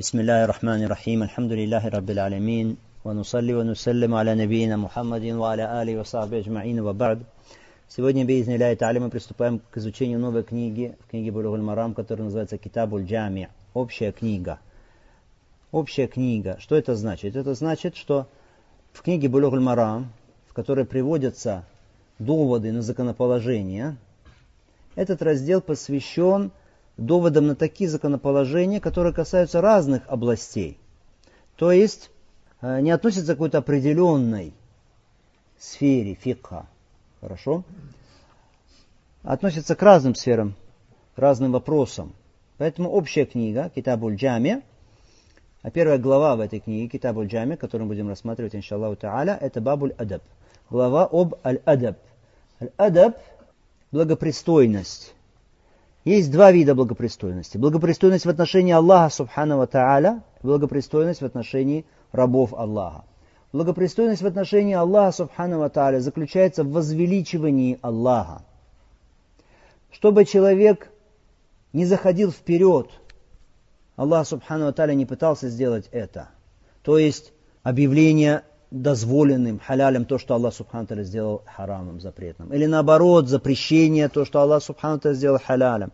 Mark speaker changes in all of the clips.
Speaker 1: بسم الله الرحمن الرحيم الحمد لله رب العالمين ونصلي ونسلم على نبينا محمد وعلى آله وصحبه أجمعين وبعد Сегодня, бейзни Ля Тали, мы приступаем к изучению новой книги, в книге Булюгуль Марам, которая называется Китабуль Джами, общая книга. Общая книга. Что это значит? Это значит, что в книге Булюгуль Марам, в которой приводятся доводы на законоположение, этот раздел посвящен доводом на такие законоположения, которые касаются разных областей. То есть э, не относятся к какой-то определенной сфере фикха. Хорошо? Относятся к разным сферам, к разным вопросам. Поэтому общая книга Китабуль Джами, а первая глава в этой книге Китабуль Джами, которую мы будем рассматривать, иншаллаху та'аля, это Бабуль Адаб. Глава об Аль-Адаб. Аль-Адаб – благопристойность. Есть два вида благопристойности. Благопристойность в отношении Аллаха, субхану тааля, благопристойность в отношении рабов Аллаха. Благопристойность в отношении Аллаха, субхану тааля, заключается в возвеличивании Аллаха. Чтобы человек не заходил вперед, Аллах, субхану тааля, не пытался сделать это. То есть объявление дозволенным, халялем, то, что Аллах Субхану сделал харамом, запретным. Или наоборот, запрещение, то, что Аллах Субхану сделал халялем.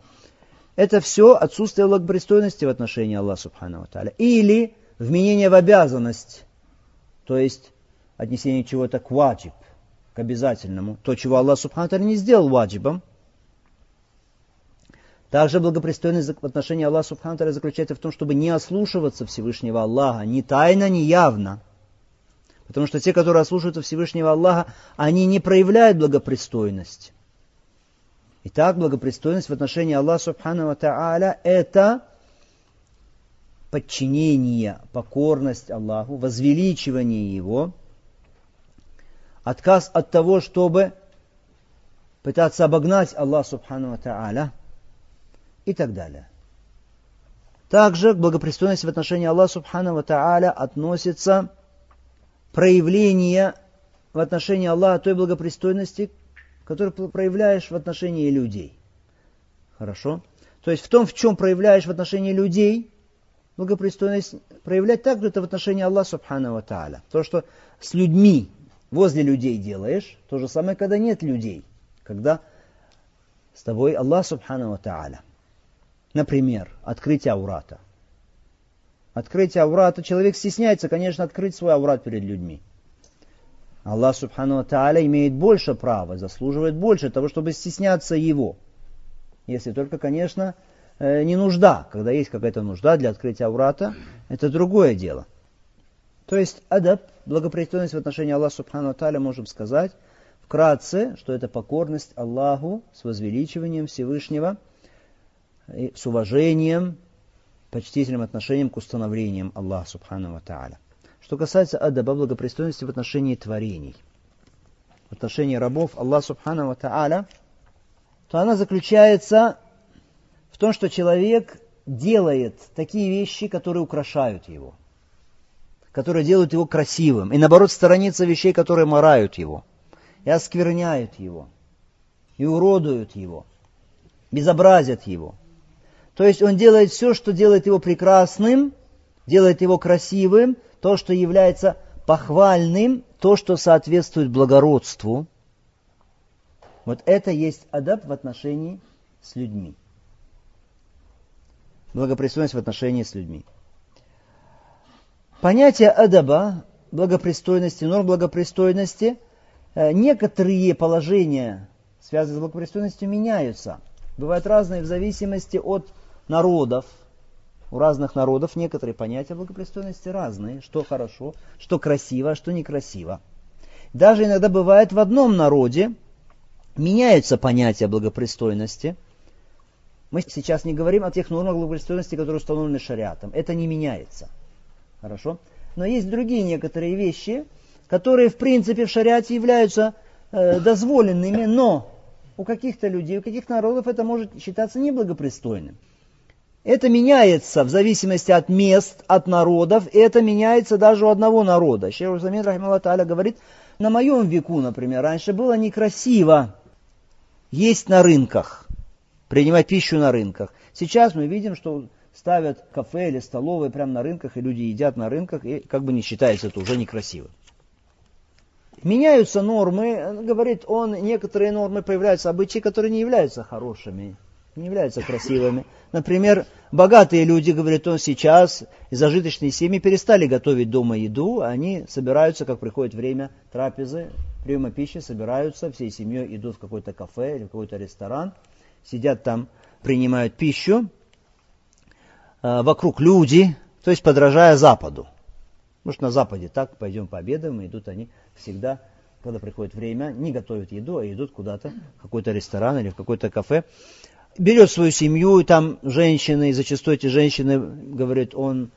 Speaker 1: Это все отсутствие благопристойности в отношении Аллаха Субхану Таля. Или вменение в обязанность, то есть отнесение чего-то к ваджиб, к обязательному. То, чего Аллах Субхану Таля не сделал ваджибом. Также благопристойность в отношении Аллаха Субхану Таля заключается в том, чтобы не ослушиваться Всевышнего Аллаха, ни тайно, ни явно – Потому что те, которые слушаются Всевышнего Аллаха, они не проявляют благопристойность. Итак, благопристойность в отношении Аллаха Субхану Тааля – это подчинение, покорность Аллаху, возвеличивание Его, отказ от того, чтобы пытаться обогнать Аллаха Субхану Тааля и так далее. Также к благопристойности в отношении Аллаха Субхану Тааля относится проявление в отношении Аллаха той благопристойности, которую проявляешь в отношении людей. Хорошо? То есть в том, в чем проявляешь в отношении людей, благопристойность проявлять также это в отношении Аллаха Субхану Тааля. То, что с людьми, возле людей делаешь, то же самое, когда нет людей, когда с тобой Аллах Субхану Тааля. Например, открытие аурата открытие аурата, человек стесняется, конечно, открыть свой аурат перед людьми. Аллах Субхану Тааля имеет больше права, заслуживает больше того, чтобы стесняться его. Если только, конечно, э, не нужда. Когда есть какая-то нужда для открытия аурата, это другое дело. То есть адаб, благопристойность в отношении Аллаха Субхану Тааля, можем сказать вкратце, что это покорность Аллаху с возвеличиванием Всевышнего, с уважением, почтительным отношением к установлениям Аллаха Субхану Тааля. Что касается адаба благопристойности в отношении творений, в отношении рабов Аллаха Субхану Тааля, то она заключается в том, что человек делает такие вещи, которые украшают его, которые делают его красивым, и наоборот сторонится вещей, которые морают его, и оскверняют его, и уродуют его, безобразят его – то есть он делает все, что делает его прекрасным, делает его красивым, то, что является похвальным, то, что соответствует благородству. Вот это есть адаб в отношении с людьми. Благопристойность в отношении с людьми. Понятие адаба, благопристойности, норм благопристойности, э, некоторые положения, связанные с благопристойностью, меняются. Бывают разные в зависимости от народов, у разных народов некоторые понятия благопристойности разные, что хорошо, что красиво, что некрасиво. Даже иногда бывает в одном народе меняются понятия благопристойности. Мы сейчас не говорим о тех нормах благопристойности, которые установлены шариатом. Это не меняется. Хорошо? Но есть другие некоторые вещи, которые в принципе в шариате являются э, дозволенными, но у каких-то людей, у каких народов это может считаться неблагопристойным. Это меняется в зависимости от мест, от народов, и это меняется даже у одного народа. Шейх Русамин Рахималла Та'аля говорит, на моем веку, например, раньше было некрасиво есть на рынках, принимать пищу на рынках. Сейчас мы видим, что ставят кафе или столовые прямо на рынках, и люди едят на рынках, и как бы не считается это уже некрасиво. Меняются нормы, говорит он, некоторые нормы появляются, обычаи, которые не являются хорошими, не являются красивыми. Например, богатые люди, говорит он, сейчас из зажиточные семьи перестали готовить дома еду, они собираются, как приходит время трапезы, приема пищи, собираются, всей семьей идут в какой-то кафе или в какой-то ресторан, сидят там, принимают пищу, Э, вокруг люди, то есть подражая Западу. Может, на Западе так, пойдем пообедаем, и идут они всегда, когда приходит время, не готовят еду, а идут куда-то, в какой-то ресторан или в какое-то кафе. Берет свою семью, и там женщины, и зачастую эти женщины, говорит он,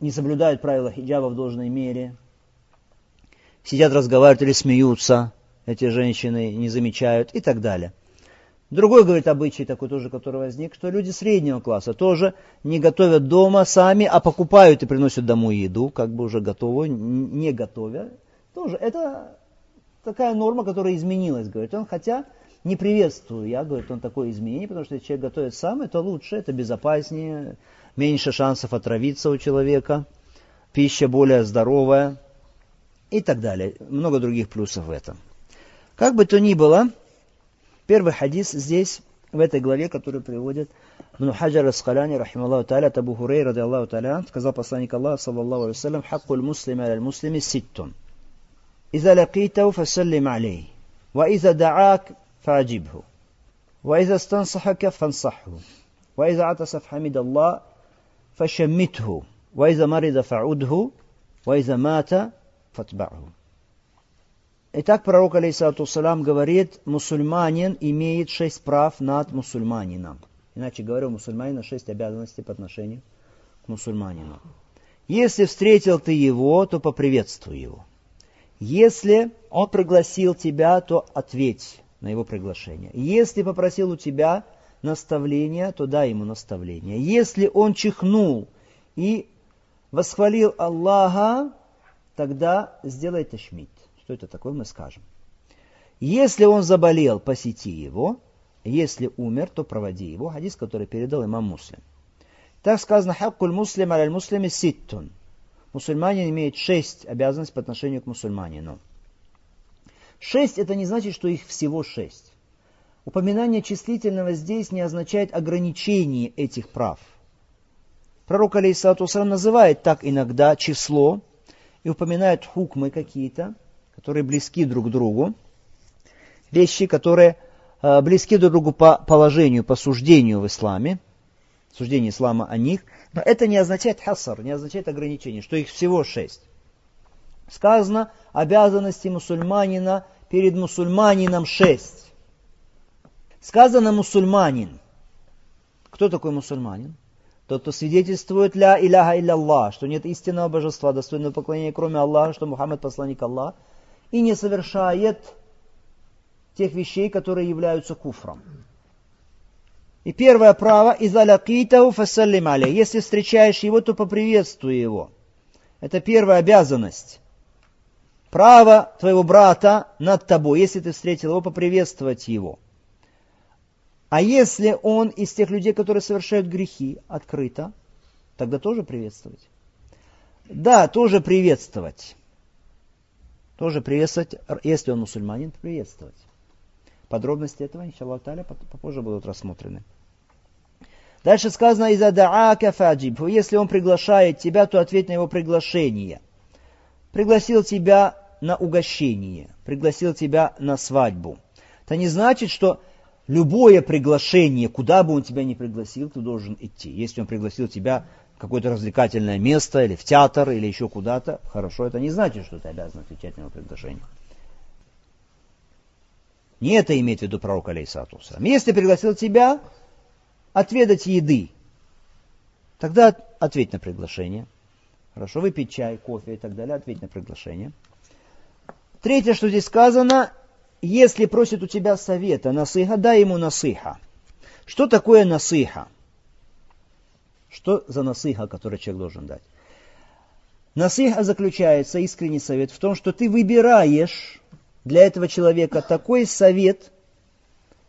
Speaker 1: не соблюдают правила хиджаба в должной мере. Сидят, разговаривают или смеются, эти женщины не замечают и так далее. Другой, говорит, обычай такой тоже, который возник, что люди среднего класса тоже не готовят дома сами, а покупают и приносят домой еду, как бы уже готовую, не готовя. Тоже это такая норма, которая изменилась, говорит он, хотя не приветствую я, говорит он, такое изменение, потому что если человек готовит сам, это лучше, это безопаснее, меньше шансов отравиться у человека, пища более здоровая и так далее. Много других плюсов в этом. Как бы то ни было, первый хадис здесь, в этой главе, который приводит Ибн Хаджар Аскаляни, рахималлаху та'аля, Табу Хурей, ради Аллаху та'аля, сказал посланник Аллаха, саллаллаху алейсалям, «Хаккуль муслима аль муслими ситтун. Иза лакитау фасаллим алей. Ва иза даак فأجبه وإذا استنصحك فانصحه وإذا عطس فحمد الله فشمته وإذا مرض فعوده وإذا مات فاتبعه Итак, пророк, алейсалату салам, говорит, мусульманин имеет шесть прав над мусульманином. Иначе говоря, у мусульманина шесть обязанностей по отношению к мусульманину. Если встретил ты его, то поприветствуй его. Если он пригласил тебя, то ответь на его приглашение. Если попросил у тебя наставления, то дай ему наставление. Если он чихнул и восхвалил Аллаха, тогда сделай ташмит. Что это такое, мы скажем. Если он заболел, посети его. Если умер, то проводи его. Хадис, который передал имам Муслим. Так сказано, хаккуль муслим аль муслими ситтун. Мусульманин имеет шесть обязанностей по отношению к мусульманину. Шесть это не значит, что их всего шесть. Упоминание числительного здесь не означает ограничение этих прав. Пророк, алейсалату называет так иногда число и упоминает хукмы какие-то, которые близки друг к другу, вещи, которые э, близки друг другу по положению, по суждению в исламе, суждение ислама о них, но это не означает хасар, не означает ограничение, что их всего шесть. Сказано, обязанности мусульманина перед мусульманином шесть. Сказано мусульманин. Кто такой мусульманин? Тот, кто свидетельствует ля иляха илля Аллах, что нет истинного божества, достойного поклонения, кроме Аллаха, что Мухаммад посланник Аллаха, и не совершает тех вещей, которые являются куфром. И первое право – «Изалякитау фасаллим алей». Если встречаешь его, то поприветствуй его. Это первая обязанность. Право твоего брата над тобой, если ты встретил его, поприветствовать его. А если он из тех людей, которые совершают грехи открыто, тогда тоже приветствовать. Да, тоже приветствовать тоже приветствовать, если он мусульманин, приветствовать. Подробности этого, иншаллах таля, попозже будут рассмотрены. Дальше сказано, «Иза даака фаджиб». Если он приглашает тебя, то ответь на его приглашение. Пригласил тебя на угощение, пригласил тебя на свадьбу. Это не значит, что любое приглашение, куда бы он тебя ни пригласил, ты должен идти. Если он пригласил тебя какое-то развлекательное место, или в театр, или еще куда-то, хорошо, это не значит, что ты обязан отвечать на его приглашение. Не это имеет в виду пророк Алейсату Если пригласил тебя отведать еды, тогда ответь на приглашение. Хорошо, выпить чай, кофе и так далее, ответь на приглашение. Третье, что здесь сказано, если просит у тебя совета, насыха, дай ему насыха. Что такое насыха? Что за насыха, который человек должен дать? Насыха заключается, искренний совет, в том, что ты выбираешь для этого человека такой совет,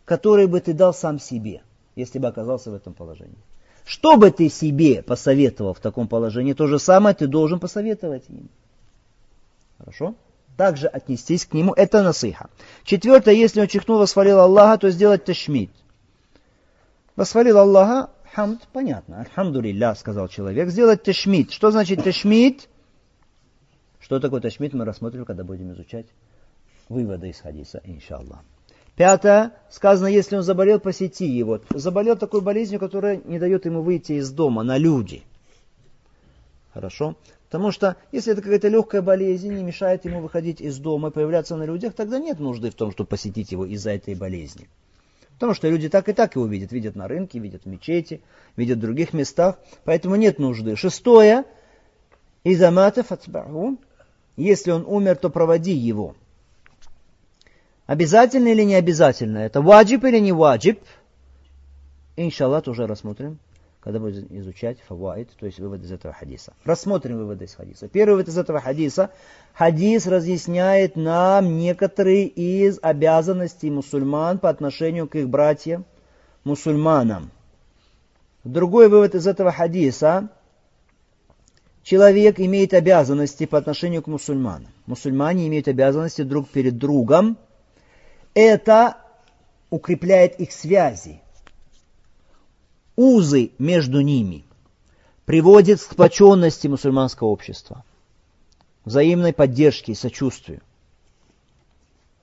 Speaker 1: который бы ты дал сам себе, если бы оказался в этом положении. Что бы ты себе посоветовал в таком положении, то же самое ты должен посоветовать им. Хорошо? Также отнестись к нему. Это насыха. Четвертое, если он чихнул, восхвалил Аллаха, то сделать ташмид. Восхвалил Аллаха, хамд, понятно. Альхамдулилля, сказал человек. Сделать ташмид. Что значит ташмид? Что такое ташмид, мы рассмотрим, когда будем изучать выводы из хадиса, иншаллах. Пятое, сказано, если он заболел, посети его. Заболел такой болезнью, которая не дает ему выйти из дома на люди. Хорошо? Потому что если это какая-то легкая болезнь, не мешает ему выходить из дома и появляться на людях, тогда нет нужды в том, чтобы посетить его из-за этой болезни. Потому что люди так и так его видят. Видят на рынке, видят в мечети, видят в других местах. Поэтому нет нужды. Шестое. Изамата фатбаху. Если он умер, то проводи его. Обязательно или не обязательно? Это ваджиб или не ваджиб? Иншаллах уже рассмотрим, когда будем изучать фаваид, то есть вывод из этого хадиса. Рассмотрим выводы из хадиса. Первый вывод из этого хадиса. Хадис разъясняет нам некоторые из обязанностей мусульман по отношению к их братьям мусульманам. Другой вывод из этого хадиса. Человек имеет обязанности по отношению к мусульманам. Мусульмане имеют обязанности друг перед другом это укрепляет их связи. Узы между ними приводит к сплоченности мусульманского общества, взаимной поддержке и сочувствию.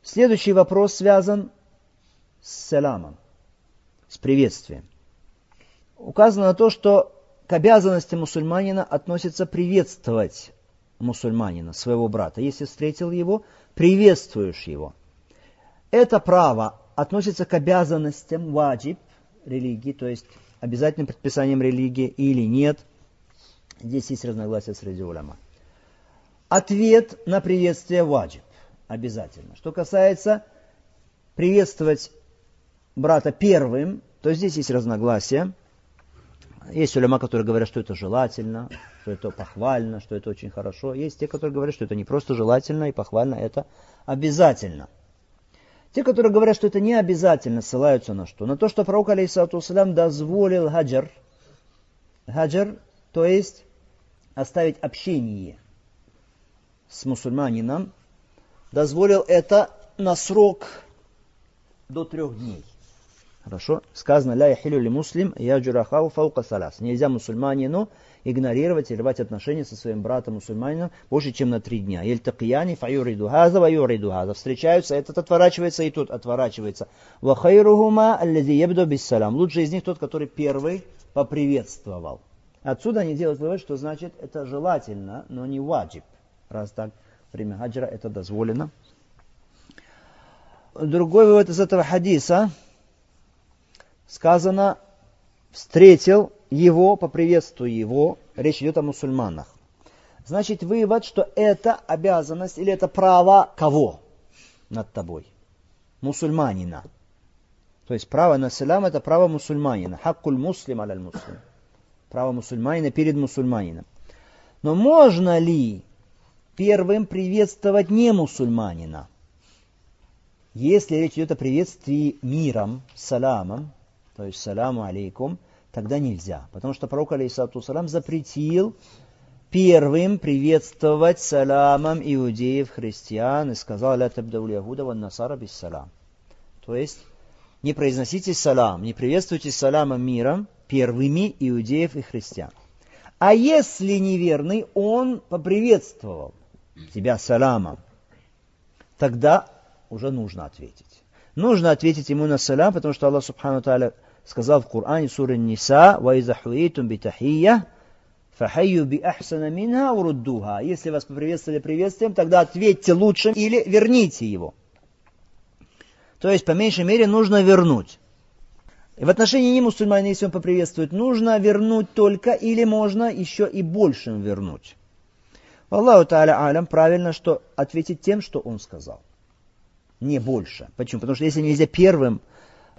Speaker 1: Следующий вопрос связан с саламом, с приветствием. Указано на то, что к обязанности мусульманина относится приветствовать мусульманина, своего брата. Если встретил его, приветствуешь его – это право относится к обязанностям ваджиб религии, то есть обязательным предписанием религии или нет. Здесь есть разногласия среди уляма. Ответ на приветствие ваджиб обязательно. Что касается приветствовать брата первым, то здесь есть разногласия. Есть уляма, которые говорят, что это желательно, что это похвально, что это очень хорошо. Есть те, которые говорят, что это не просто желательно и похвально, это обязательно. Те, которые говорят, что это не обязательно, ссылаются на что? На то, что пророк, алейхиссалату дозволил хаджар. Хаджар, то есть оставить общение с мусульманином, дозволил это на срок до трех дней. Хорошо? Сказано, ля яхилю ли муслим, я фаука салас. Нельзя мусульманину игнорировать и рвать отношения со своим братом мусульманином больше, чем на три дня. Ельтакияни фаюриду хаза ва юриду хаза. Встречаются, этот отворачивается и тот отворачивается. Ва хайрухума аллази ебду биссалам. Лучший из них тот, который первый поприветствовал. Отсюда они делают вывод, что значит это желательно, но не ваджиб. Раз так, время хаджра это дозволено. Другой вывод из этого хадиса – сказано, встретил его, поприветствую его, речь идет о мусульманах. Значит, вывод, что это обязанность или это право кого над тобой? Мусульманина. То есть право на салам это право мусульманина. Хаккуль муслим аляль муслим. Право мусульманина перед мусульманином. Но можно ли первым приветствовать не мусульманина? Если речь идет о приветствии миром, саламом, то есть саламу алейкум, тогда нельзя. Потому что пророк, алейхиссалату салам, запретил первым приветствовать саламом иудеев, христиан, и сказал, ля табдаул ягуда ван насара без салам. То есть, не произносите салам, не приветствуйте саламом миром первыми иудеев и христиан. А если неверный, он поприветствовал тебя саламом, тогда уже нужно ответить. Нужно ответить ему на салам, потому что Аллах Субхану Тааля сказал в Коране суре Ниса, «Ваиза хуитум битахия, фахайю би ахсана минха уруддуха». Если вас поприветствовали приветствием, тогда ответьте лучше или верните его. То есть, по меньшей мере, нужно вернуть. И в отношении немусульманина, если он поприветствует, нужно вернуть только или можно еще и большим вернуть. Аллаху Тааля Алям правильно, что ответить тем, что он сказал не больше. Почему? Потому что если нельзя первым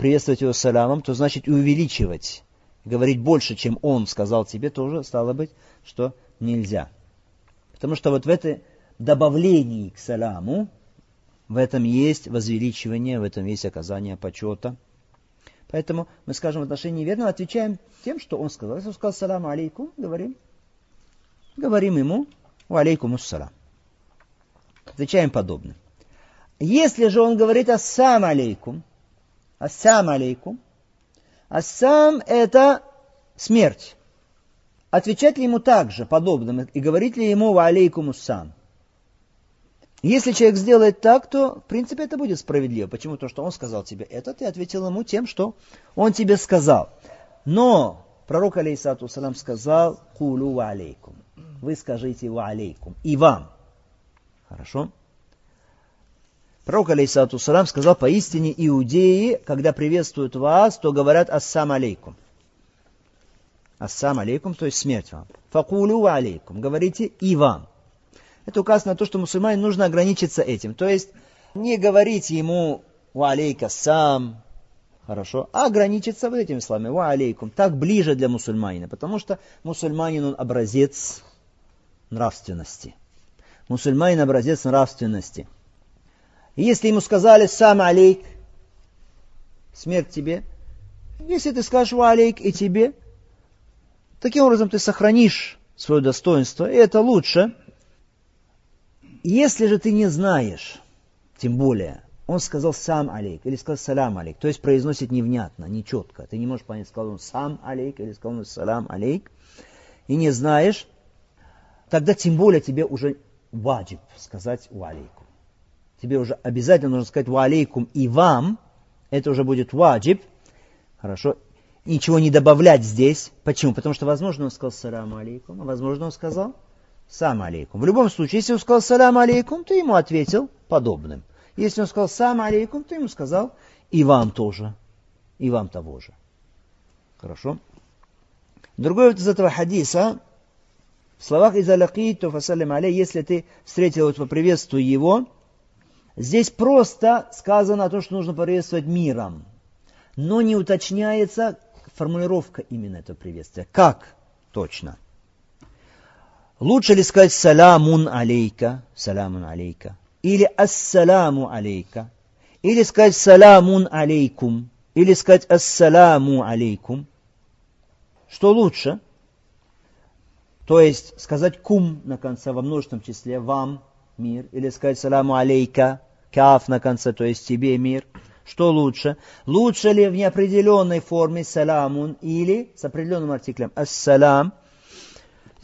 Speaker 1: приветствовать его саламом, то значит и увеличивать, говорить больше, чем он сказал тебе, тоже стало быть, что нельзя. Потому что вот в этой добавлении к саламу, в этом есть возвеличивание, в этом есть оказание почета. Поэтому мы скажем в отношении неверного, отвечаем тем, что он сказал. Если он сказал салам алейкум, говорим, говорим ему ва алейкум ассалам. Отвечаем подобно. Если же он говорит ассам алейкум, ассам алейкум, ассам это смерть. Отвечать ли ему также подобным и говорить ли ему ва алейкум ассам? Если человек сделает так, то, в принципе, это будет справедливо. Почему? То, что он сказал тебе это, ты ответил ему тем, что он тебе сказал. Но пророк, алейсату салам, сказал, кулу ва алейкум. Вы скажите ва алейкум. И вам. Хорошо? Пророк, алейсату салам, сказал, поистине иудеи, когда приветствуют вас, то говорят ассам алейкум. Ассам алейкум, то есть смерть вам. Факулу ва алейкум. Говорите и вам это указано на то, что мусульмане нужно ограничиться этим. То есть не говорить ему «Ва алейка сам», хорошо, а ограничиться вот этими словами «Ва алейкум». Так ближе для мусульманина, потому что мусульманин он образец нравственности. Мусульманин образец нравственности. И если ему сказали «Сам алейк», смерть тебе, если ты скажешь «Ва алейк» и тебе, таким образом ты сохранишь свое достоинство, и это лучше – если же ты не знаешь, тем более, он сказал сам алейк или сказал салам алейк, то есть произносит невнятно, нечетко. Ты не можешь понять, сказал он сам алейк или сказал он салам алейк, и не знаешь, тогда тем более тебе уже ваджиб сказать ва алейкум. Тебе уже обязательно нужно сказать ва алейкум и вам, это уже будет ваджиб, хорошо, ничего не добавлять здесь. Почему? Потому что, возможно, он сказал салам алейкум, а возможно, он сказал сам алейкум. В любом случае, если он сказал салам алейкум, ты ему ответил подобным. Если он сказал сам алейкум, ты ему сказал и вам тоже, и вам того же. Хорошо? Другой вот из этого хадиса, в словах из алякиту фасалям алей, если ты встретил, вот поприветствуй его, здесь просто сказано о том, что нужно приветствовать миром, но не уточняется формулировка именно этого приветствия. Как точно? Лучше ли сказать саламун алейка, саламун алейка, или ассаламу алейка, или сказать саламун алейкум, или сказать ассаламу алейкум. Что лучше? То есть сказать кум на конце во множественном числе, вам мир, или сказать саламу алейка, каф на конце, то есть тебе мир. Что лучше? Лучше ли в неопределенной форме саламун или с определенным артиклем ассалам,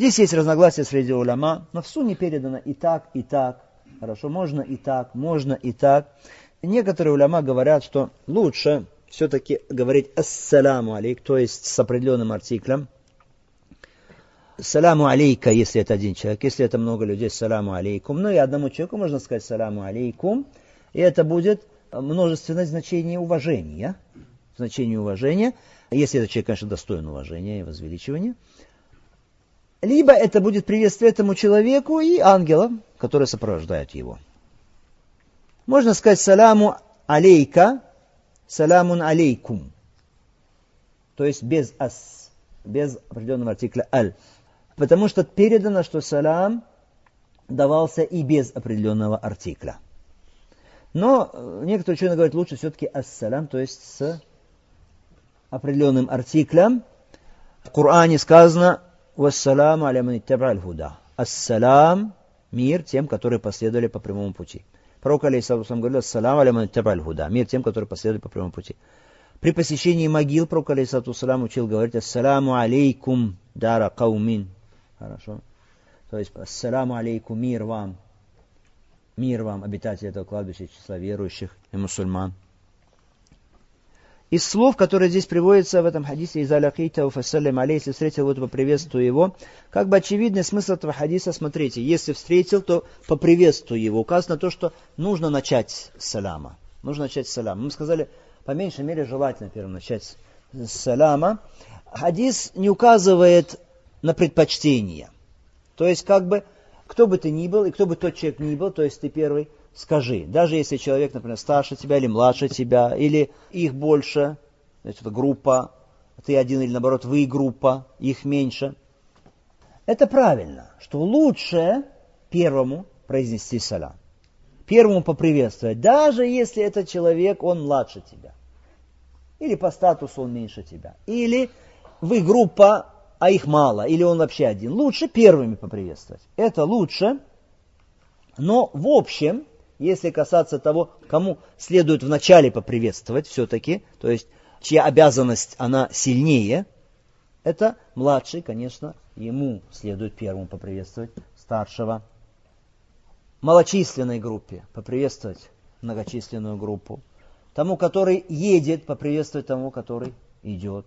Speaker 1: Здесь есть разногласия среди уляма, но в сунне передано и так, и так. Хорошо, можно и так, можно и так. Некоторые уляма говорят, что лучше все-таки говорить ассаляму алейк, то есть с определенным артиклем. Саламу алейка, если это один человек, если это много людей, саламу алейкум. Ну и одному человеку можно сказать саламу алейкум, и это будет множественное значение уважения. Значение уважения, если этот человек, конечно, достоин уважения и возвеличивания либо это будет приветствие этому человеку и ангелам, которые сопровождают его. Можно сказать саламу алейка, саламун алейкум. То есть без ас, без определенного артикля аль. Потому что передано, что салам давался и без определенного артикля. Но э, некоторые ученые говорят, лучше все-таки ассалам, то есть с определенным артиклем. В Коране сказано Вассаламу аляман худа. Ассалам, мир тем, которые последовали по прямому пути. Пророк алейхиссалам говорил, ассалам аляман худа. Мир тем, которые последовали по прямому пути. При посещении могил пророк алейхиссалам учил говорить, ассаламу алейкум дара каумин. Хорошо. То есть, ассаламу алейкум, мир вам. Мир вам, обитатели этого кладбища, числа верующих и мусульман. Из слов, которые здесь приводятся в этом хадисе из Алякита Уфасалям Алей, если встретил то поприветствую его, как бы очевидный смысл этого хадиса, смотрите, если встретил, то поприветствую его. Указано то, что нужно начать с салама. Нужно начать с салама. Мы сказали, по меньшей мере, желательно первым начать с салама. Хадис не указывает на предпочтение. То есть, как бы, кто бы ты ни был, и кто бы тот человек ни был, то есть ты первый, скажи, даже если человек, например, старше тебя или младше тебя, или их больше, значит, это группа, ты один или наоборот вы группа, их меньше. Это правильно, что лучше первому произнести салам. Первому поприветствовать, даже если этот человек, он младше тебя. Или по статусу он меньше тебя. Или вы группа, а их мало. Или он вообще один. Лучше первыми поприветствовать. Это лучше. Но в общем, если касаться того, кому следует вначале поприветствовать все-таки, то есть чья обязанность она сильнее, это младший, конечно, ему следует первому поприветствовать старшего. Малочисленной группе поприветствовать многочисленную группу. Тому, который едет, поприветствовать тому, который идет.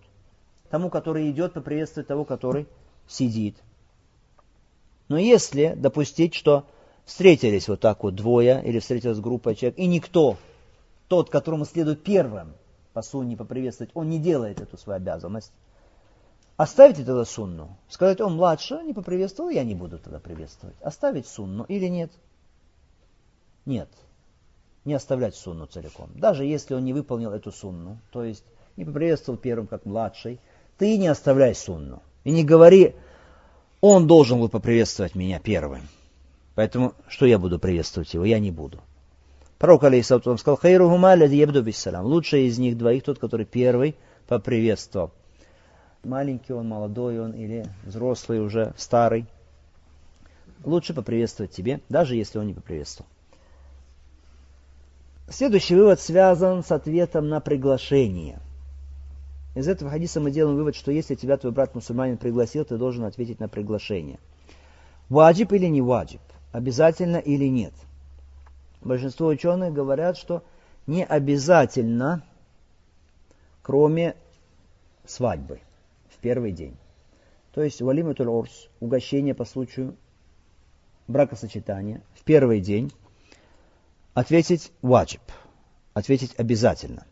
Speaker 1: Тому, который идет, поприветствовать того, который сидит. Но если допустить, что встретились вот так вот двое, или встретилась группа человек, и никто, тот, которому следует первым по сунне поприветствовать, он не делает эту свою обязанность, оставить тогда сунну, сказать, он младше, не поприветствовал, я не буду тогда приветствовать. Оставить сунну или нет? Нет не оставлять сунну целиком. Даже если он не выполнил эту сунну, то есть не поприветствовал первым как младший, ты не оставляй сунну. И не говори, он должен был поприветствовать меня первым. Поэтому что я буду приветствовать его? Я не буду. Пророк Алейсаутам сказал, Хайрухума ябду биссалам. Лучший из них двоих тот, который первый поприветствовал. Маленький он, молодой он или взрослый уже, старый. Лучше поприветствовать тебе, даже если он не поприветствовал. Следующий вывод связан с ответом на приглашение. Из этого хадиса мы делаем вывод, что если тебя твой брат мусульманин пригласил, ты должен ответить на приглашение. Ваджиб или не ваджиб? Обязательно или нет? Большинство ученых говорят, что не обязательно, кроме свадьбы в первый день. То есть валиматуль орс, угощение по случаю бракосочетания в первый день Ответить ваджиб. Ответить обязательно.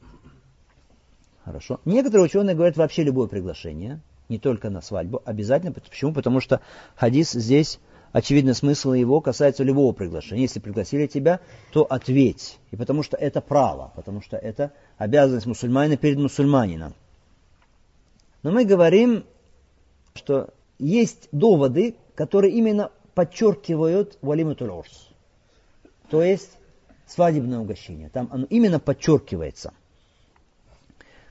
Speaker 1: Хорошо. Некоторые ученые говорят вообще любое приглашение, не только на свадьбу, обязательно. Почему? Потому что хадис здесь, очевидно, смысл его касается любого приглашения. Если пригласили тебя, то ответь. И потому что это право, потому что это обязанность мусульманина перед мусульманином. Но мы говорим, что есть доводы, которые именно подчеркивают валиматуль орс. То есть свадебное угощение. Там оно именно подчеркивается.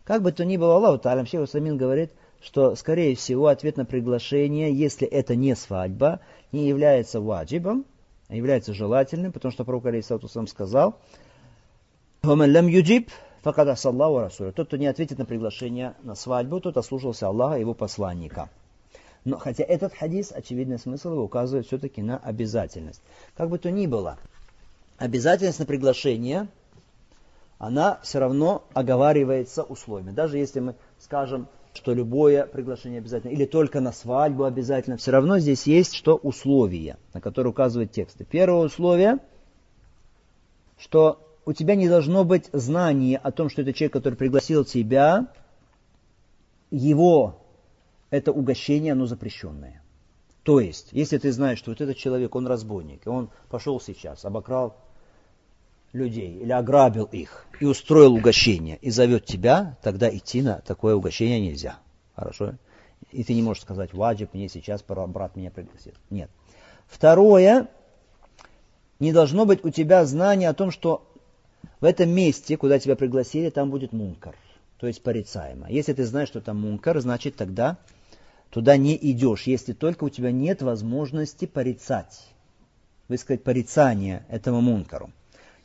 Speaker 1: Как бы то ни было, Аллаху Талям Шейх Усамин говорит, что, скорее всего, ответ на приглашение, если это не свадьба, не является ваджибом, а является желательным, потому что пророк Алейсату сам сказал, лам юджиб, факад асаллаху расуля». Тот, кто не ответит на приглашение на свадьбу, тот ослушался Аллаха и его посланника. Но хотя этот хадис, очевидный смысл его указывает все-таки на обязательность. Как бы то ни было, обязательность на приглашение, она все равно оговаривается условиями. Даже если мы скажем, что любое приглашение обязательно, или только на свадьбу обязательно, все равно здесь есть что условия, на которые указывают тексты. Первое условие, что у тебя не должно быть знания о том, что это человек, который пригласил тебя, его это угощение, оно запрещенное. То есть, если ты знаешь, что вот этот человек, он разбойник, и он пошел сейчас, обокрал людей или ограбил их и устроил угощение и зовет тебя, тогда идти на такое угощение нельзя. Хорошо? И ты не можешь сказать, ваджиб, мне сейчас брат меня пригласит. Нет. Второе, не должно быть у тебя знания о том, что в этом месте, куда тебя пригласили, там будет мункар, то есть порицаемо. Если ты знаешь, что там мункар, значит тогда туда не идешь, если только у тебя нет возможности порицать, высказать порицание этому мункару.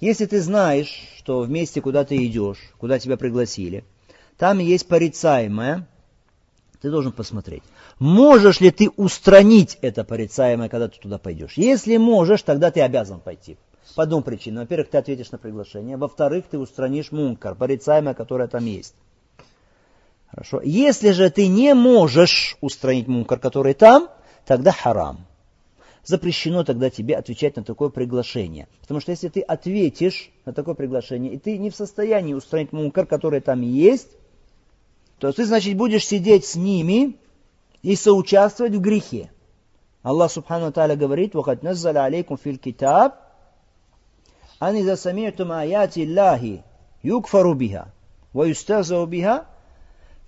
Speaker 1: Если ты знаешь, что в месте, куда ты идешь, куда тебя пригласили, там есть порицаемое, ты должен посмотреть. Можешь ли ты устранить это порицаемое, когда ты туда пойдешь? Если можешь, тогда ты обязан пойти. По двум причинам. Во-первых, ты ответишь на приглашение. Во-вторых, ты устранишь мункар, порицаемое, которое там есть. Хорошо. Если же ты не можешь устранить мункар, который там, тогда харам запрещено тогда тебе отвечать на такое приглашение. Потому что если ты ответишь на такое приглашение, и ты не в состоянии устранить мункар, который там есть, то ты, значит, будешь сидеть с ними и соучаствовать в грехе. Аллах Субхану Тааля говорит, «Вахат наззаля алейкум фил китаб, ани за сами'тум аяти Аллахи, юкфару биха, ва юстазау биха,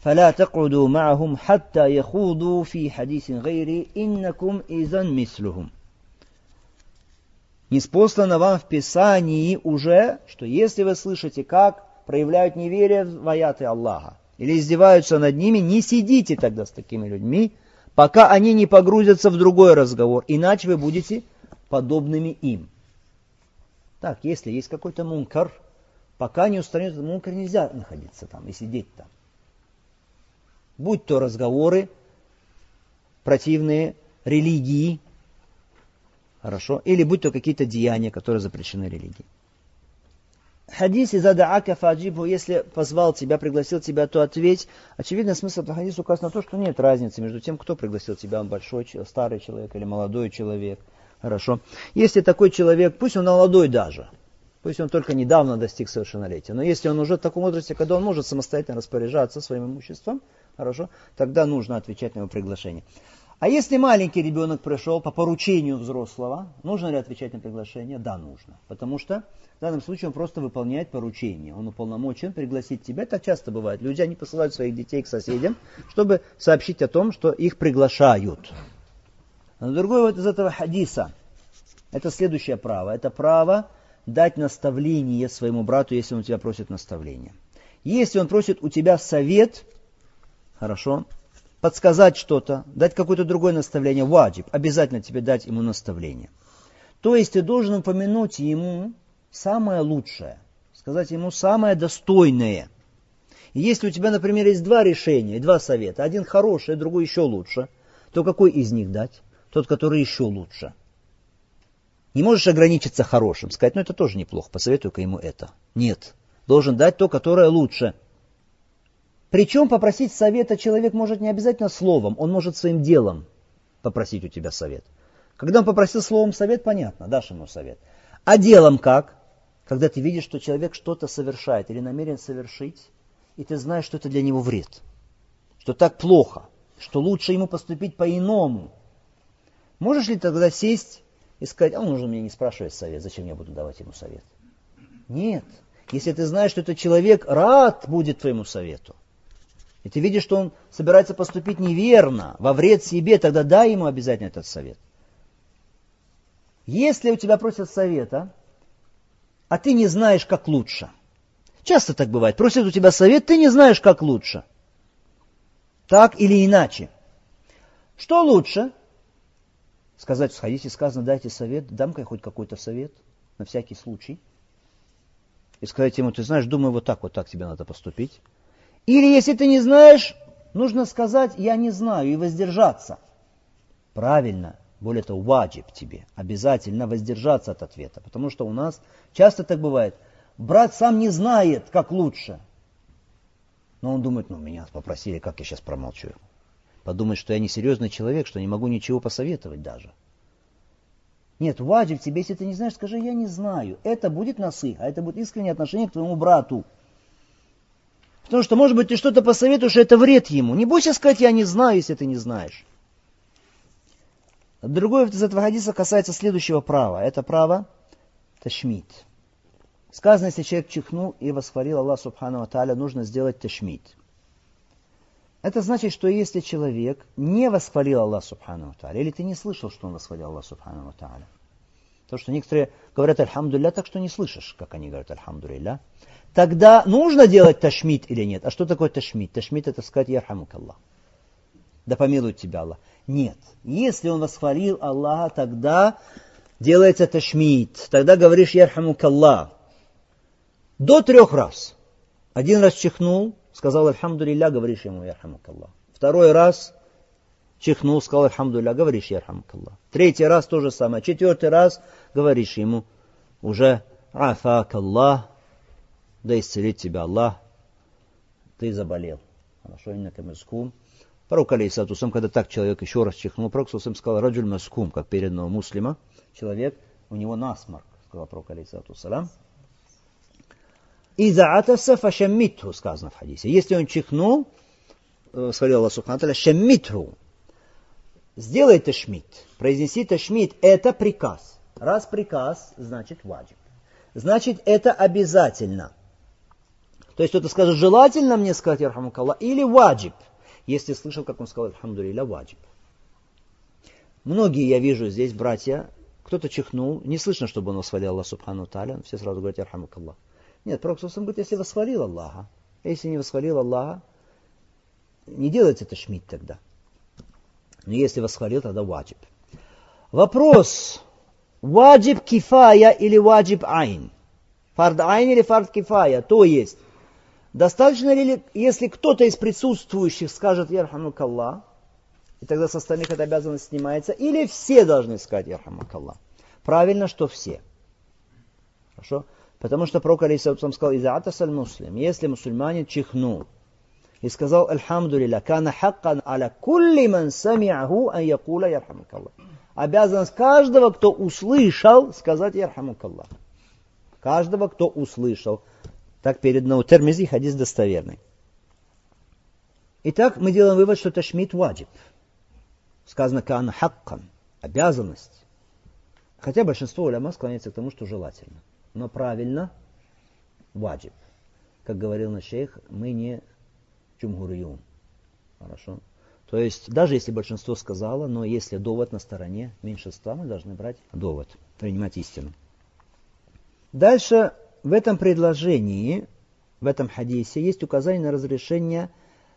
Speaker 1: فلا تقعدوا معهم حتى يخوضوا في حديث غيري إنكم إذا مثلهم. Неспослано вам в Писании уже, что если вы слышите, как проявляют неверие в аяты Аллаха или издеваются над ними, не сидите тогда с такими людьми, пока они не погрузятся в другой разговор, иначе вы будете подобными им. Так, если есть какой-то мункар, пока не устранит этот мункар, нельзя находиться там и сидеть там. Будь то разговоры противные религии, хорошо, или будь то какие-то деяния, которые запрещены религией. Хадис из Адаака Фаджибу, если позвал тебя, пригласил тебя, то ответь. Очевидно, смысл этого хадиса указан на то, что нет разницы между тем, кто пригласил тебя, он большой, старый человек или молодой человек. Хорошо. Если такой человек, пусть он молодой даже, пусть он только недавно достиг совершеннолетия, но если он уже в таком возрасте, когда он может самостоятельно распоряжаться своим имуществом, хорошо, тогда нужно отвечать на его приглашение. А если маленький ребенок пришел по поручению взрослого, нужно ли отвечать на приглашение? Да, нужно. Потому что в данном случае он просто выполняет поручение. Он уполномочен пригласить тебя. Так часто бывает. Люди, они посылают своих детей к соседям, чтобы сообщить о том, что их приглашают. Но другой вот из этого хадиса, это следующее право. Это право дать наставление своему брату, если он у тебя просит наставления. Если он просит у тебя совет, хорошо, подсказать что-то, дать какое-то другое наставление, ваджиб, обязательно тебе дать ему наставление. То есть ты должен упомянуть ему самое лучшее, сказать ему самое достойное. Если у тебя, например, есть два решения, два совета, один хороший, а другой еще лучше, то какой из них дать? Тот, который еще лучше. Не можешь ограничиться хорошим, сказать, ну это тоже неплохо, посоветую-ка ему это. Нет, должен дать то, которое лучше – причем попросить совета человек может не обязательно словом, он может своим делом попросить у тебя совет. Когда он попросил словом совет, понятно, дашь ему совет. А делом как? Когда ты видишь, что человек что-то совершает или намерен совершить, и ты знаешь, что это для него вред, что так плохо, что лучше ему поступить по-иному. Можешь ли тогда сесть и сказать, а он уже мне не спрашивает совет, зачем я буду давать ему совет? Нет. Если ты знаешь, что этот человек рад будет твоему совету, и ты видишь, что он собирается поступить неверно, во вред себе, тогда дай ему обязательно этот совет. Если у тебя просят совета, а ты не знаешь, как лучше. Часто так бывает. Просят у тебя совет, ты не знаешь, как лучше. Так или иначе. Что лучше? Сказать, сходите, сказано, дайте совет, дам-ка хоть какой-то совет, на всякий случай. И сказать ему, ты знаешь, думаю, вот так, вот так тебе надо поступить. Или если ты не знаешь, нужно сказать «я не знаю» и воздержаться. Правильно, более того, ваджиб тебе, обязательно воздержаться от ответа. Потому что у нас часто так бывает. Брат сам не знает, как лучше. Но он думает, ну меня попросили, как я сейчас промолчу. Подумает, что я не серьезный человек, что не могу ничего посоветовать даже. Нет, ваджиб тебе, если ты не знаешь, скажи, я не знаю. Это будет носы, а это будет искреннее отношение к твоему брату. Потому что, может быть, ты что-то посоветуешь, и это вред ему. Не бойся сказать, я не знаю, если ты не знаешь. Другое из этого хадиса касается следующего права. Это право ташмит. Сказано, если человек чихнул и восхвалил Аллах Субхану Тааля, нужно сделать ташмит. Это значит, что если человек не восхвалил Аллах Субхану Тааля, или ты не слышал, что он восхвалил Аллах Субхану Тааля, то, что некоторые говорят Альхамдулилля, так что не слышишь, как они говорят Альхамдулилля, тогда нужно делать ташмит или нет? А что такое ташмит? Ташмит это сказать Ярхамук Аллах. Да помилует тебя Аллах. Нет. Если он восхвалил Аллаха, тогда делается ташмит. Тогда говоришь Ярхамук Аллах. До трех раз. Один раз чихнул, сказал Альхамдулилля, говоришь ему Ярхамук Аллах. Второй раз чихнул, сказал Альхамдулилля, говоришь Ярхамук Аллах. Третий раз то же самое. Четвертый раз говоришь ему уже Афак Аллах, да исцелит тебя Аллах, ты заболел. Хорошо, иннака маскум. Пророк Алейсату сам, когда так человек еще раз чихнул, пророк сам сказал, раджуль маскум, как передного муслима, человек, у него насморк, сказал пророк Алейсату салам. И за атаса фашаммитху, сказано в хадисе. Если он чихнул, э, сказал Аллах Субхану шаммитху, сделай ташмит, произнеси ташмит, это приказ. Раз приказ, значит ваджиб. Значит, это обязательно. То есть кто-то скажет, желательно мне сказать Ярхамукалла или ваджиб, если слышал, как он сказал Алхамдулилля, ваджиб. Многие, я вижу здесь, братья, кто-то чихнул, не слышно, чтобы он восхвалял Аллах Субхану Таля, все сразу говорят Ярхамукалла. Нет, Пророк говорит, если восхвалил Аллаха. Если не восхвалил Аллаха, не делайте это шмид тогда. Но если восхвалил, тогда ваджиб. Вопрос. Ваджиб кифая или ваджиб айн? Фард айн или фард кифая? То есть, достаточно ли, если кто-то из присутствующих скажет Ярхамукаллах, и тогда с остальных эта обязанность снимается, или все должны сказать Ярхамукаллах? Правильно, что все. Хорошо? Потому что пророк Алисаутсам сказал, «Изаатасаль муслим», если мусульманин чихнул и сказал, «Альхамдулилля, кана хаккан аля кулли ман самиаху ан якула ярхамукаллах». Обязанность каждого, кто услышал, сказать ярхамукаллах. Каждого, кто услышал. Так передано у Термизи, хадис достоверный. Итак, мы делаем вывод, что ташмит ваджиб. Сказано кана хаккан, обязанность. Хотя большинство уляма склоняется к тому, что желательно но правильно ваджиб. Как говорил на шейх, мы не чумгурюн. Хорошо? То есть, даже если большинство сказало, но если довод на стороне меньшинства, мы должны брать довод, принимать истину. Дальше в этом предложении, в этом хадисе есть указание на разрешение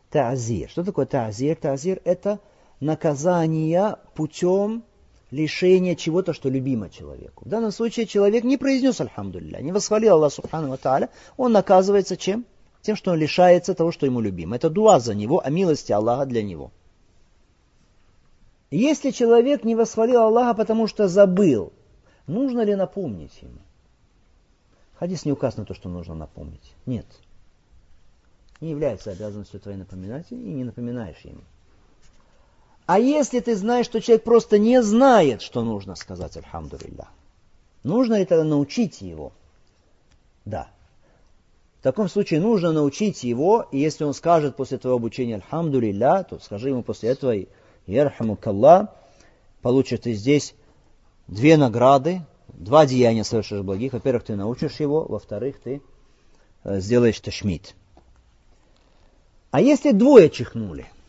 Speaker 1: та'зир. Что такое та'зир? Та'зир это наказание путем лишение чего-то, что любимо человеку. В данном случае человек не произнес Альхамдулилля, не восхвалил Аллах Субхану Тааля, он наказывается чем? Тем, что он лишается того, что ему любимо. Это дуа за него, о милости Аллаха для него. Если человек не восхвалил Аллаха, потому что забыл, нужно ли напомнить ему? Хадис не указано то, что нужно напомнить. Нет. Не является обязанностью твоей напоминать и не напоминаешь ему. А если ты знаешь, что человек просто не знает, что нужно сказать Альхамдулилля, нужно ли тогда научить его? Да. В таком случае нужно научить его, и если он скажет после твоего обучения Альхамдулилля, то скажи ему после этого Ярхамукалла, получишь ты здесь две награды, два деяния совершишь благих. Во-первых, ты научишь его, во-вторых, ты э, сделаешь ташмит. А если двое чихнули –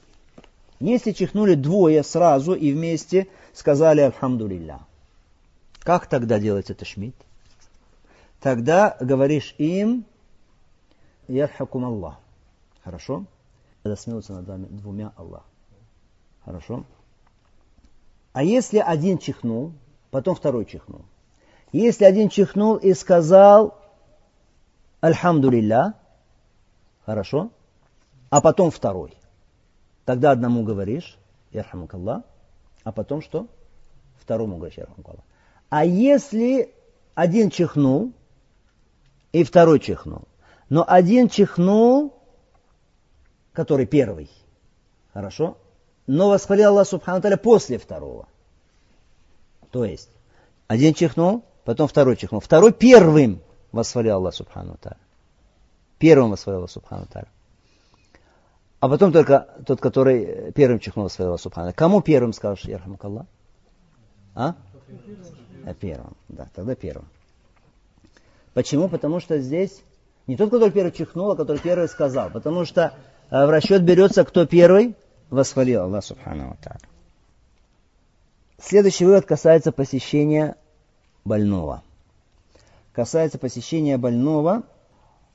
Speaker 1: если чихнули двое сразу и вместе сказали Альхамдулилля. Как тогда делать это шмид? Тогда говоришь им Ярхакум Аллах. Хорошо? Это смеются над вами двумя Аллах. Хорошо? А если один чихнул, потом второй чихнул. Если один чихнул и сказал Альхамдулилля, хорошо, а потом второй. Тогда одному говоришь, Ярхамукаллах, а потом что? Второму говоришь, Ярхамукаллах. А если один чихнул, и второй чихнул, но один чихнул, который первый, хорошо, но восхвалил Аллах Субхану Таля после второго. То есть, один чихнул, потом второй чихнул. Второй первым восхвалил Аллах Субхану Таля. Первым восхвалил Аллах Субхану Таля. А потом только тот, который первым чихнул своего субхана. Кому первым скажешь, Ярхамукалла? А? а? Первым, да, тогда первым. Почему? Потому что здесь не тот, который первый чихнул, а который первый сказал. Потому что э, в расчет берется, кто первый восхвалил Аллах Субхану Следующий вывод касается посещения больного. Касается посещения больного.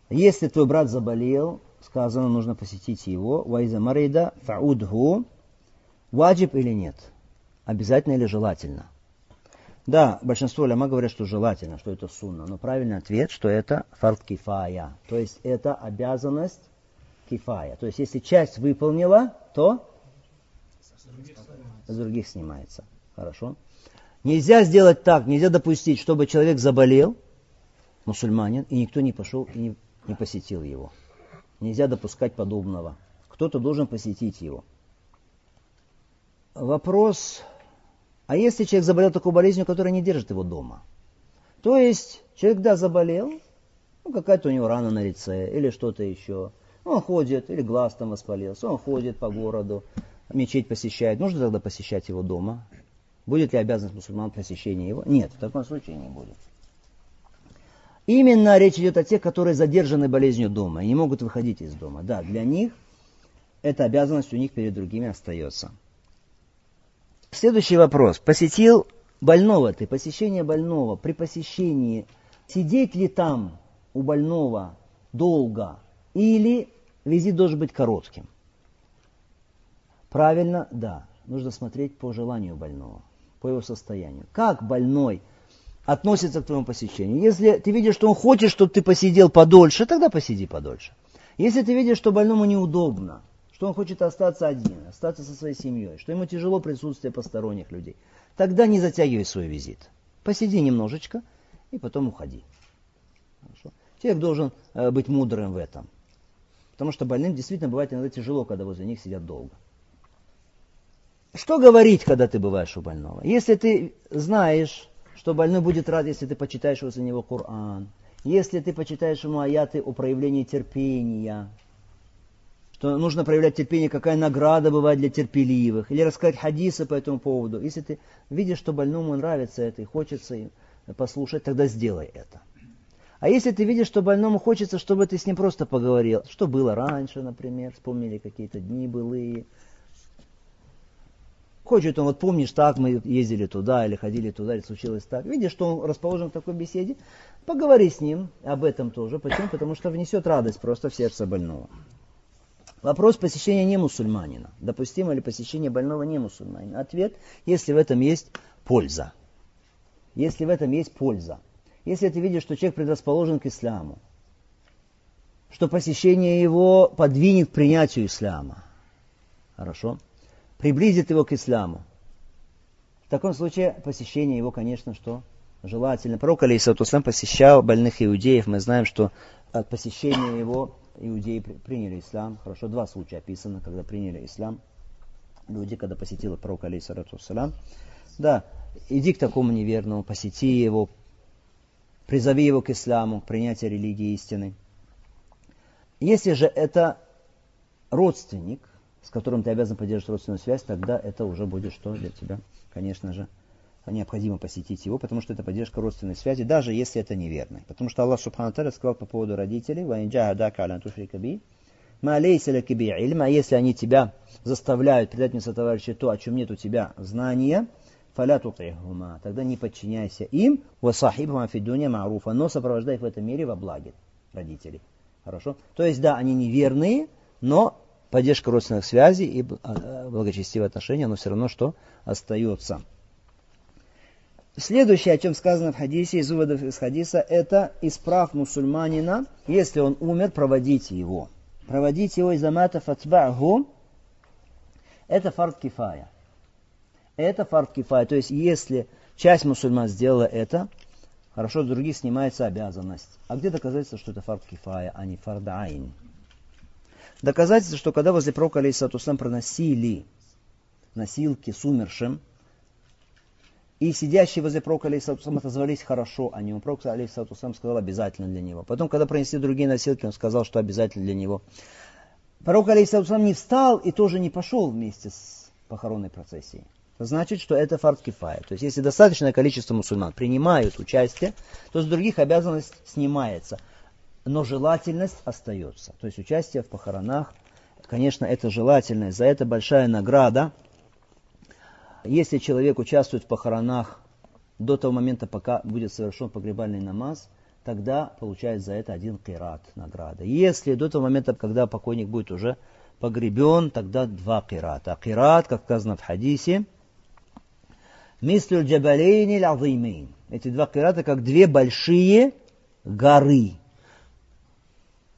Speaker 1: Если твой брат заболел, сказано, нужно посетить его. Вайза марида фаудху. Ваджиб или нет? Обязательно или желательно? Да, большинство ляма говорят, что желательно, что это сунна. Но правильный ответ, что это фард кифая. То есть это обязанность кифая. То есть если часть выполнила, то с других снимается. Хорошо. Нельзя сделать так, нельзя допустить, чтобы человек заболел, мусульманин, и никто не пошел и не, не посетил его. Нельзя допускать подобного. Кто-то должен посетить его. Вопрос, а если человек заболел такой болезнью, которая не держит его дома? То есть человек, да, заболел, ну, какая-то у него рана на лице или что-то еще. Он ходит, или глаз там воспалился, он ходит по городу, мечеть посещает. Нужно тогда посещать его дома? Будет ли обязанность мусульман посещения его? Нет, в таком случае не будет. Именно речь идет о тех, которые задержаны болезнью дома и не могут выходить из дома. Да, для них эта обязанность у них перед другими остается. Следующий вопрос. Посетил больного ты, посещение больного. При посещении сидеть ли там у больного долго или визит должен быть коротким? Правильно, да. Нужно смотреть по желанию больного, по его состоянию. Как больной относится к твоему посещению? Если ты видишь, что он хочет, чтобы ты посидел подольше, тогда посиди подольше. Если ты видишь, что больному неудобно, что он хочет остаться один, остаться со своей семьей, что ему тяжело присутствие посторонних людей, тогда не затягивай свой визит. Посиди немножечко и потом уходи. Хорошо? Человек должен э, быть мудрым в этом. Потому что больным действительно бывает иногда тяжело, когда возле них сидят долго. Что говорить, когда ты бываешь у больного? Если ты знаешь, что больной будет рад, если ты почитаешь возле него Коран, если ты почитаешь ему аяты о проявлении терпения, что нужно проявлять терпение, какая награда бывает для терпеливых, или рассказать хадисы по этому поводу. Если ты видишь, что больному нравится это и хочется послушать, тогда сделай это. А если ты видишь, что больному хочется, чтобы ты с ним просто поговорил, что было раньше, например, вспомнили какие-то дни былые, Хочет он, вот помнишь, так мы ездили туда, или ходили туда, или случилось так. Видишь, что он расположен к такой беседе, поговори с ним об этом тоже. Почему? Потому что внесет радость просто в сердце больного. Вопрос посещения не мусульманина. Допустимо ли посещение больного не мусульманина? Ответ, если в этом есть польза. Если в этом есть польза. Если ты видишь, что человек предрасположен к исламу, что посещение его подвинет к принятию ислама. Хорошо? Приблизит его к исламу. В таком случае посещение его, конечно, что желательно. Пророк Алейсатуслам посещал больных иудеев. Мы знаем, что от посещения его иудеи приняли ислам. Хорошо, два случая описаны, когда приняли ислам. Люди, когда посетили пророка Алейсатуслам. Да, иди к такому неверному, посети его, призови его к исламу, к принятию религии истины. Если же это родственник, с которым ты обязан поддерживать родственную связь, тогда это уже будет что для тебя, конечно же, необходимо посетить его, потому что это поддержка родственной связи, даже если это неверно. Потому что Аллах Субхану сказал по поводу родителей, «Ма ильма», если они тебя заставляют предать мне сотоварища то, о чем нет у тебя знания, тогда не подчиняйся им, маруфа, но сопровождай их в этом мире во благе родителей. Хорошо? То есть, да, они неверные, но поддержка родственных связей и а, благочестивые отношения, оно все равно что остается. Следующее, о чем сказано в хадисе, из выводов из хадиса, это исправ мусульманина, если он умер, проводите его. Проводите его из амата фатбаху, это фарт кифая. Это фарт кифая. То есть, если часть мусульман сделала это, хорошо, других снимается обязанность. А где доказательство, что это фарт кифая, а не фард айн? Доказательство, что когда возле пророка, алейхиссатусам, проносили носилки с умершим, и сидящие возле пророка, алейхиссатусам, отозвались хорошо о нем. Пророк, алейхиссатусам, сказал обязательно для него. Потом, когда пронесли другие носилки, он сказал, что обязательно для него. Пророк, алейхиссатусам, не встал и тоже не пошел вместе с похоронной процессией. Значит, что это фарт кифая. То есть, если достаточное количество мусульман принимают участие, то с других обязанность снимается но желательность остается. То есть участие в похоронах, конечно, это желательность, за это большая награда. Если человек участвует в похоронах до того момента, пока будет совершен погребальный намаз, тогда получает за это один кират награда. Если до того момента, когда покойник будет уже погребен, тогда два кирата. А кират, как сказано в хадисе, мислю джабалейни лазимейн. Эти два кирата как две большие горы.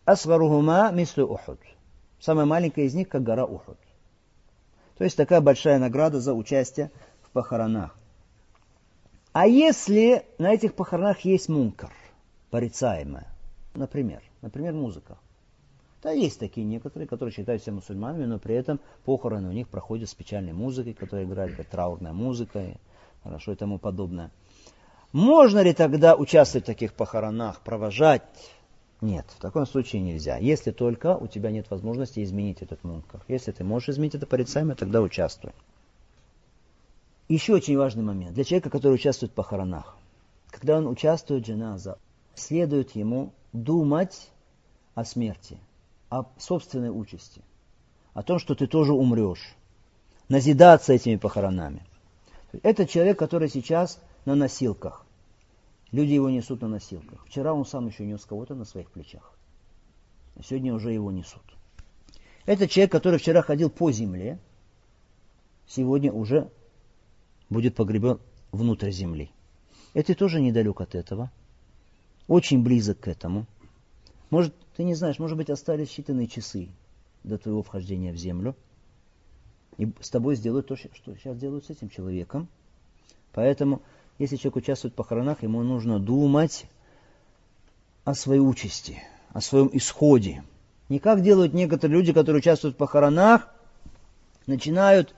Speaker 1: Асгарухума мислю Ухуд. Самая маленькая из них, как гора Ухуд. То есть такая большая награда за участие в похоронах. А если на этих похоронах есть мункар, порицаемое, например, например, музыка. Да, есть такие некоторые, которые считают себя мусульманами, но при этом похороны у них проходят с печальной музыкой, которая играет как траурная музыка и хорошо и тому подобное. Можно ли тогда участвовать в таких похоронах, провожать нет, в таком случае нельзя. Если только у тебя нет возможности изменить этот мункар. Если ты можешь изменить это порицаемое, тогда участвуй. Еще очень важный момент для человека, который участвует в похоронах. Когда он участвует в джаназа, следует ему думать о смерти, о собственной участи, о том, что ты тоже умрешь, назидаться этими похоронами. Это человек, который сейчас на носилках. Люди его несут на носилках. Вчера он сам еще нес кого-то на своих плечах. А сегодня уже его несут. Это человек, который вчера ходил по земле, сегодня уже будет погребен внутрь земли. Это тоже недалек от этого. Очень близок к этому. Может, ты не знаешь, может быть, остались считанные часы до твоего вхождения в землю. И с тобой сделают то, что сейчас делают с этим человеком. Поэтому, если человек участвует в похоронах, ему нужно думать о своей участи, о своем исходе. Не как делают некоторые люди, которые участвуют в похоронах, начинают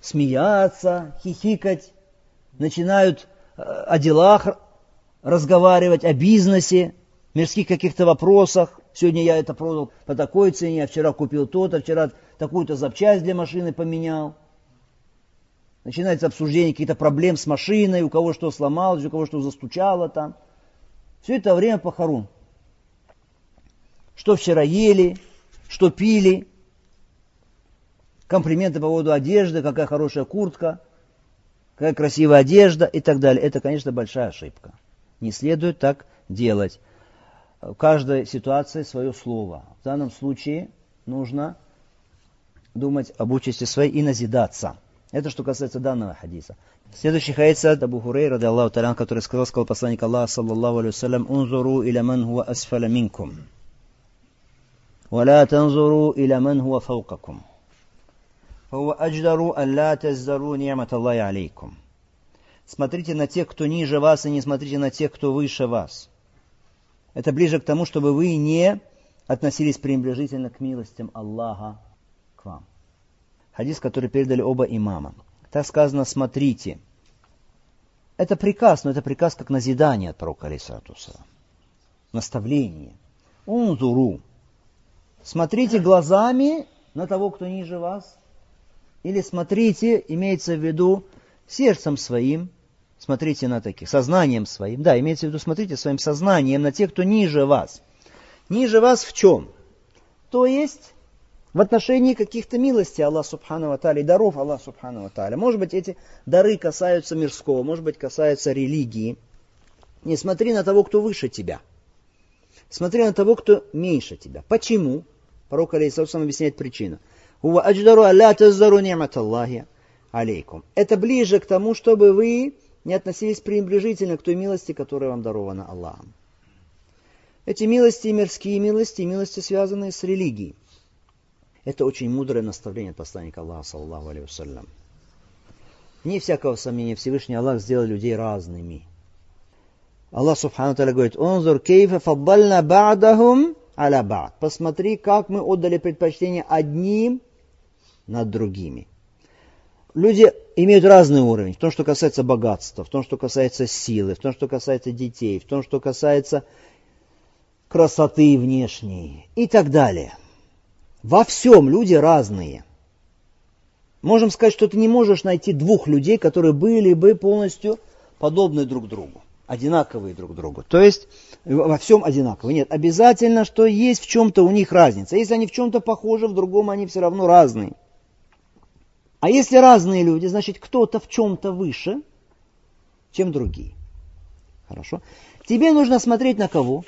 Speaker 1: смеяться, хихикать, начинают э, о делах разговаривать, о бизнесе, мирских каких-то вопросах. Сегодня я это продал по такой цене, а вчера купил то-то, вчера такую-то запчасть для машины поменял. Начинается обсуждение каких-то проблем с машиной, у кого что сломалось, у кого что застучало там. Все это время похорон. Что вчера ели, что пили, комплименты по поводу одежды, какая хорошая куртка, какая красивая одежда и так далее. Это, конечно, большая ошибка. Не следует так делать. В каждой ситуации свое слово. В данном случае нужно думать об участи своей и назидаться. Это что касается данного хадиса. Следующий хадис от Абу Хурей, ради Аллаху Талян, который сказал, сказал посланник Аллаха, саллаллаху алейhi «Унзуру иля ман хуа асфаля минкум, ولا تنظروا إلى من هو فوقكم فهو أجدر أن لا تزدروا نعمة الله عليكم Смотрите на тех, кто ниже вас, и не смотрите на тех, кто выше вас. Это ближе к тому, чтобы вы не относились пренебрежительно к милостям Аллаха к вам. Хадис, который передали оба имама. Так сказано, смотрите. Это приказ, но это приказ как назидание от пророка Алисатуса. Наставление. Унзуру. Смотрите глазами на того, кто ниже вас. Или смотрите, имеется в виду, сердцем своим, смотрите на таких, сознанием своим. Да, имеется в виду, смотрите своим сознанием на тех, кто ниже вас. Ниже вас в чем? То есть в отношении каких-то милостей Аллаха Субхану Тааля и даров Аллаха Субхану Тааля. Может быть, эти дары касаются мирского, может быть, касаются религии. Не смотри на того, кто выше тебя. Смотри на того, кто меньше тебя. Почему? Пророк Алейсалам объясняет причину. алейкум. Это ближе к тому, чтобы вы не относились пренебрежительно к той милости, которая вам дарована Аллахом. Эти милости, мирские милости, милости, связанные с религией. Это очень мудрое наставление от посланника Аллаха, саллаху вассалям. Не всякого сомнения, Всевышний Аллах сделал людей разными. Аллах Субхану Таля говорит, «Онзур кейфа фаддальна ба'дахум аля ба'д». Посмотри, как мы отдали предпочтение одним над другими. Люди имеют разный уровень в том, что касается богатства, в том, что касается силы, в том, что касается детей, в том, что касается красоты внешней и так далее – во всем люди разные. Можем сказать, что ты не можешь найти двух людей, которые были бы полностью подобны друг другу, одинаковые друг другу. То есть во всем одинаковые. Нет, обязательно, что есть в чем-то у них разница. Если они в чем-то похожи, в другом они все равно разные. А если разные люди, значит кто-то в чем-то выше, чем другие. Хорошо? Тебе нужно смотреть на кого?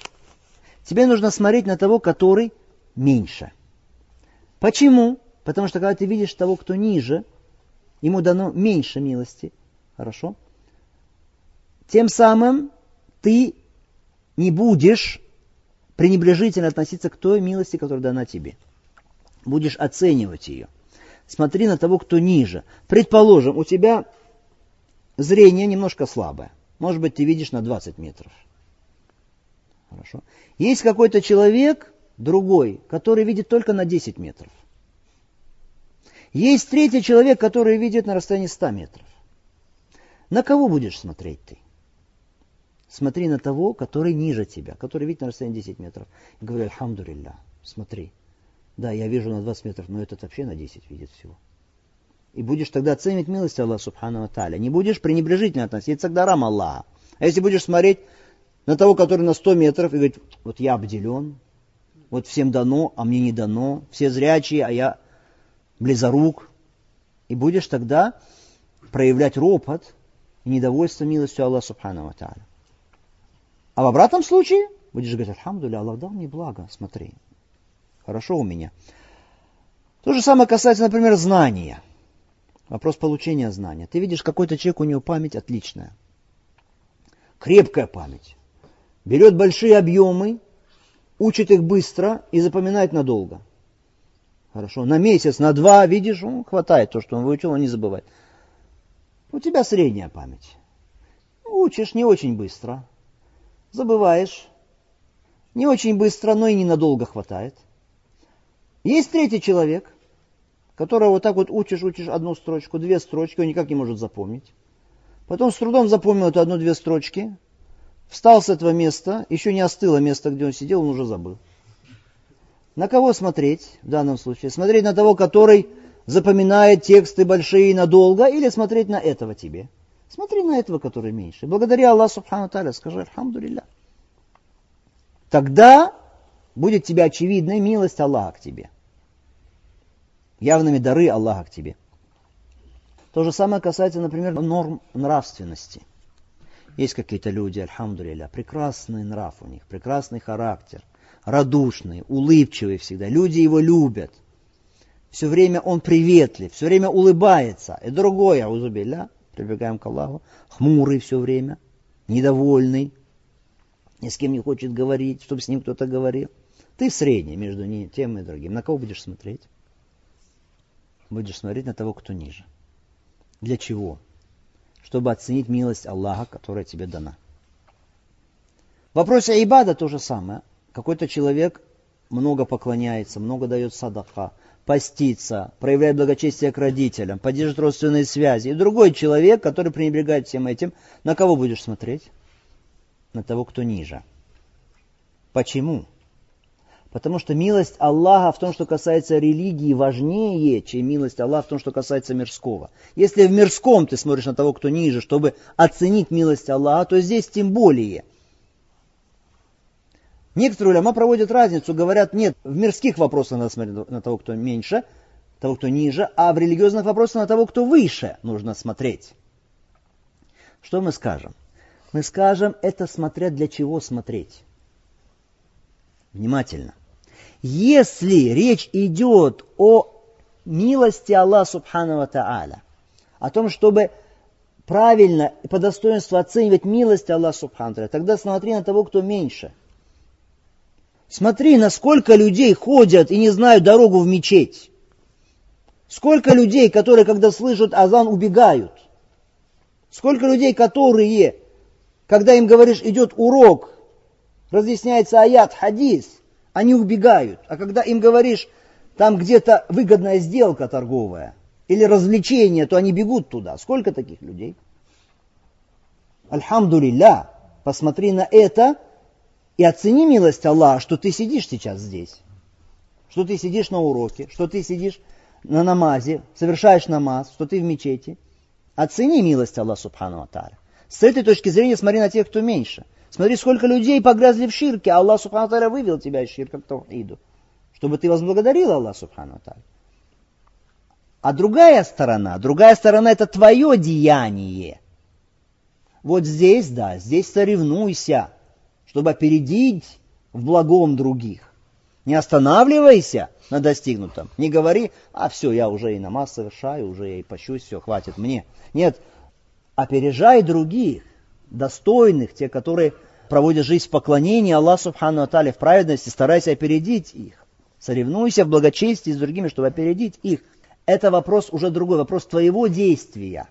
Speaker 1: Тебе нужно смотреть на того, который меньше. Почему? Потому что когда ты видишь того, кто ниже, ему дано меньше милости. Хорошо? Тем самым ты не будешь пренебрежительно относиться к той милости, которая дана тебе. Будешь оценивать ее. Смотри на того, кто ниже. Предположим, у тебя зрение немножко слабое. Может быть, ты видишь на 20 метров. Хорошо. Есть какой-то человек, другой, который видит только на 10 метров. Есть третий человек, который видит на расстоянии 100 метров. На кого будешь смотреть ты? Смотри на того, который ниже тебя, который видит на расстоянии 10 метров. И говорю, альхамдулилля, смотри. Да, я вижу на 20 метров, но этот вообще на 10 видит всего. И будешь тогда оценивать милость Аллаха Субхану Таля. Не будешь пренебрежительно относиться к дарам Аллаха. А если будешь смотреть на того, который на 100 метров, и говорить, вот я обделен, вот всем дано, а мне не дано, все зрячие, а я близорук. И будешь тогда проявлять ропот и недовольство милостью Аллаха Субхану Тааля. А в обратном случае будешь говорить, Альхамдуля, Аллах дал мне благо, смотри, хорошо у меня. То же самое касается, например, знания. Вопрос получения знания. Ты видишь, какой-то человек, у него память отличная. Крепкая память. Берет большие объемы, учит их быстро и запоминает надолго. Хорошо, на месяц, на два, видишь, он хватает то, что он выучил, он не забывает. У тебя средняя память. Учишь не очень быстро, забываешь, не очень быстро, но и ненадолго хватает. Есть третий человек, которого вот так вот учишь, учишь одну строчку, две строчки, он никак не может запомнить. Потом с трудом запомнил эту одну-две строчки, встал с этого места, еще не остыло место, где он сидел, он уже забыл. На кого смотреть в данном случае? Смотреть на того, который запоминает тексты большие надолго, или смотреть на этого тебе? Смотри на этого, который меньше. Благодаря Аллаху Субхану Таля, скажи Альхамдулилля. Тогда будет тебе очевидной милость Аллаха к тебе. Явными дары Аллаха к тебе. То же самое касается, например, норм нравственности. Есть какие-то люди, альхамдулилля, прекрасный нрав у них, прекрасный характер, радушный, улыбчивый всегда. Люди его любят. Все время он приветлив, все время улыбается. И другое, аузубилля, прибегаем к Аллаху, хмурый все время, недовольный, ни с кем не хочет говорить, чтобы с ним кто-то говорил. Ты средний между тем и другим. На кого будешь смотреть? Будешь смотреть на того, кто ниже. Для чего? Чтобы оценить милость Аллаха, которая тебе дана. В вопросе Айбада то же самое. Какой-то человек много поклоняется, много дает садаха, постится, проявляет благочестие к родителям, поддерживает родственные связи. И другой человек, который пренебрегает всем этим, на кого будешь смотреть? На того, кто ниже. Почему? Потому что милость Аллаха в том, что касается религии, важнее, чем милость Аллаха в том, что касается мирского. Если в мирском ты смотришь на того, кто ниже, чтобы оценить милость Аллаха, то здесь тем более. Некоторые уляма проводят разницу, говорят, нет, в мирских вопросах надо смотреть на того, кто меньше, того, кто ниже, а в религиозных вопросах на того, кто выше, нужно смотреть. Что мы скажем? Мы скажем, это смотря для чего смотреть. Внимательно. Если речь идет о милости Аллаха Субхану Тааля, о том, чтобы правильно и по достоинству оценивать милость Аллаха Субхану тогда смотри на того, кто меньше. Смотри, насколько людей ходят и не знают дорогу в мечеть. Сколько людей, которые, когда слышат азан, убегают. Сколько людей, которые, когда им говоришь, идет урок, разъясняется аят, хадис, они убегают. А когда им говоришь, там где-то выгодная сделка торговая или развлечение, то они бегут туда. Сколько таких людей? Альхамдулилля, посмотри на это и оцени милость Аллаха, что ты сидишь сейчас здесь, что ты сидишь на уроке, что ты сидишь на намазе, совершаешь намаз, что ты в мечети. Оцени милость Аллаха Субхану Аталя. С этой точки зрения смотри на тех, кто меньше. Смотри, сколько людей погрязли в ширке, а Аллах Субхану Таля вывел тебя из ширка к Таухиду, чтобы ты возблагодарил Аллах Субхану Таля. А другая сторона, другая сторона это твое деяние. Вот здесь, да, здесь соревнуйся, чтобы опередить в благом других. Не останавливайся на достигнутом. Не говори, а все, я уже и намаз совершаю, уже я и пощусь, все, хватит мне. Нет, опережай других достойных, те, которые проводят жизнь в поклонении Аллаху Субхану Атале в праведности, старайся опередить их. Соревнуйся в благочестии с другими, чтобы опередить их. Это вопрос уже другой, вопрос твоего действия.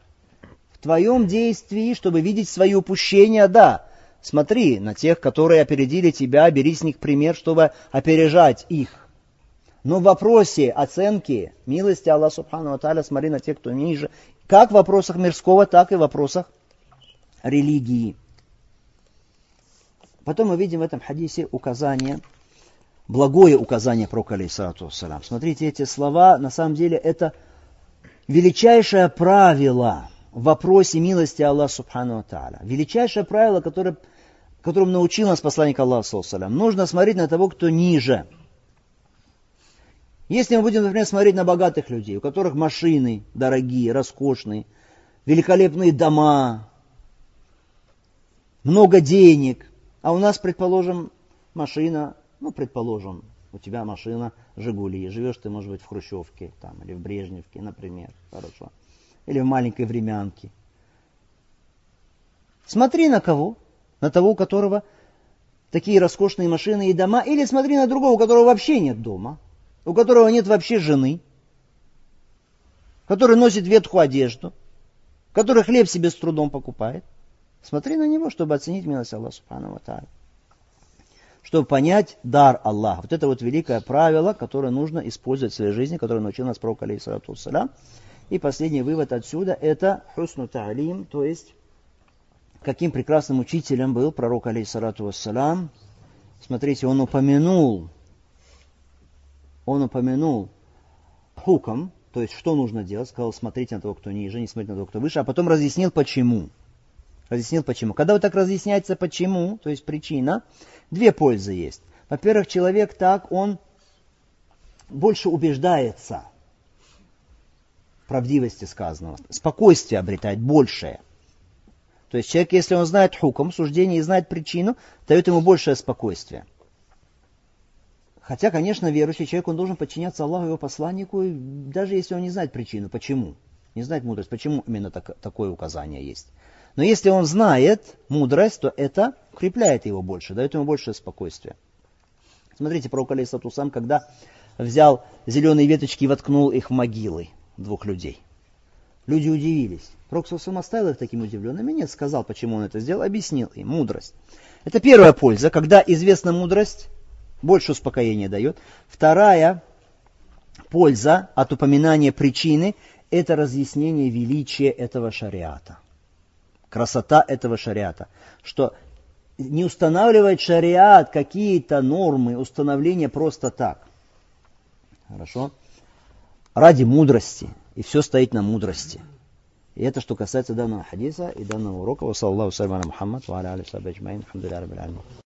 Speaker 1: В твоем действии, чтобы видеть свои упущения, да, смотри на тех, которые опередили тебя, бери с них пример, чтобы опережать их. Но в вопросе оценки милости Аллаха Субхану Аталя смотри на тех, кто ниже, как в вопросах мирского, так и в вопросах религии. Потом мы видим в этом хадисе указание, благое указание про алейсалату салам. Смотрите, эти слова, на самом деле, это величайшее правило в вопросе милости Аллаха Субхану Тааля. Величайшее правило, которое, которым научил нас посланник Аллаха Салам. Нужно смотреть на того, кто ниже. Если мы будем, например, смотреть на богатых людей, у которых машины дорогие, роскошные, великолепные дома, много денег, А у нас, предположим, машина, ну, предположим, у тебя машина Жигули, живешь ты, может быть, в Хрущевке там, или в Брежневке, например, хорошо, или в маленькой времянке. Смотри на кого? На того, у которого такие роскошные машины и дома, или смотри на другого, у которого вообще нет дома, у которого нет вообще жены, который носит ветхую одежду, который хлеб себе с трудом покупает. Смотри на него, чтобы оценить милость Аллаха Субхану Тааля. Чтобы понять дар Аллаха. Вот это вот великое правило, которое нужно использовать в своей жизни, которое научил нас пророк алейхиссалату И последний вывод отсюда это хусну та'алим, то есть каким прекрасным учителем был пророк алейхиссалату вассалам. Смотрите, он упомянул, он упомянул хуком, то есть, что нужно делать? Сказал, смотрите на того, кто ниже, не смотрите на того, кто выше, а потом разъяснил, почему. Разъяснил, почему. Когда вот так разъясняется, почему, то есть причина, две пользы есть. Во-первых, человек так, он больше убеждается в правдивости сказанного. Спокойствие обретает большее. То есть человек, если он знает хуком, суждение и знает причину, дает ему большее спокойствие. Хотя, конечно, верующий человек, он должен подчиняться Аллаху, его посланнику, даже если он не знает причину, почему. Не знает мудрость, почему именно так, такое указание есть. Но если он знает мудрость, то это укрепляет его больше, дает ему больше спокойствия. Смотрите, пророк Алисату сам, когда взял зеленые веточки и воткнул их в могилы двух людей. Люди удивились. Пророк сам оставил их такими удивленными? Нет, сказал, почему он это сделал, объяснил им мудрость. Это первая польза, когда известна мудрость, больше успокоения дает. Вторая польза от упоминания причины – это разъяснение величия этого шариата. Красота этого шариата. Что не устанавливает шариат какие-то нормы, установления просто так. Хорошо? Ради мудрости. И все стоит на мудрости. И это что касается данного хадиса и данного урока. Вассалаллаху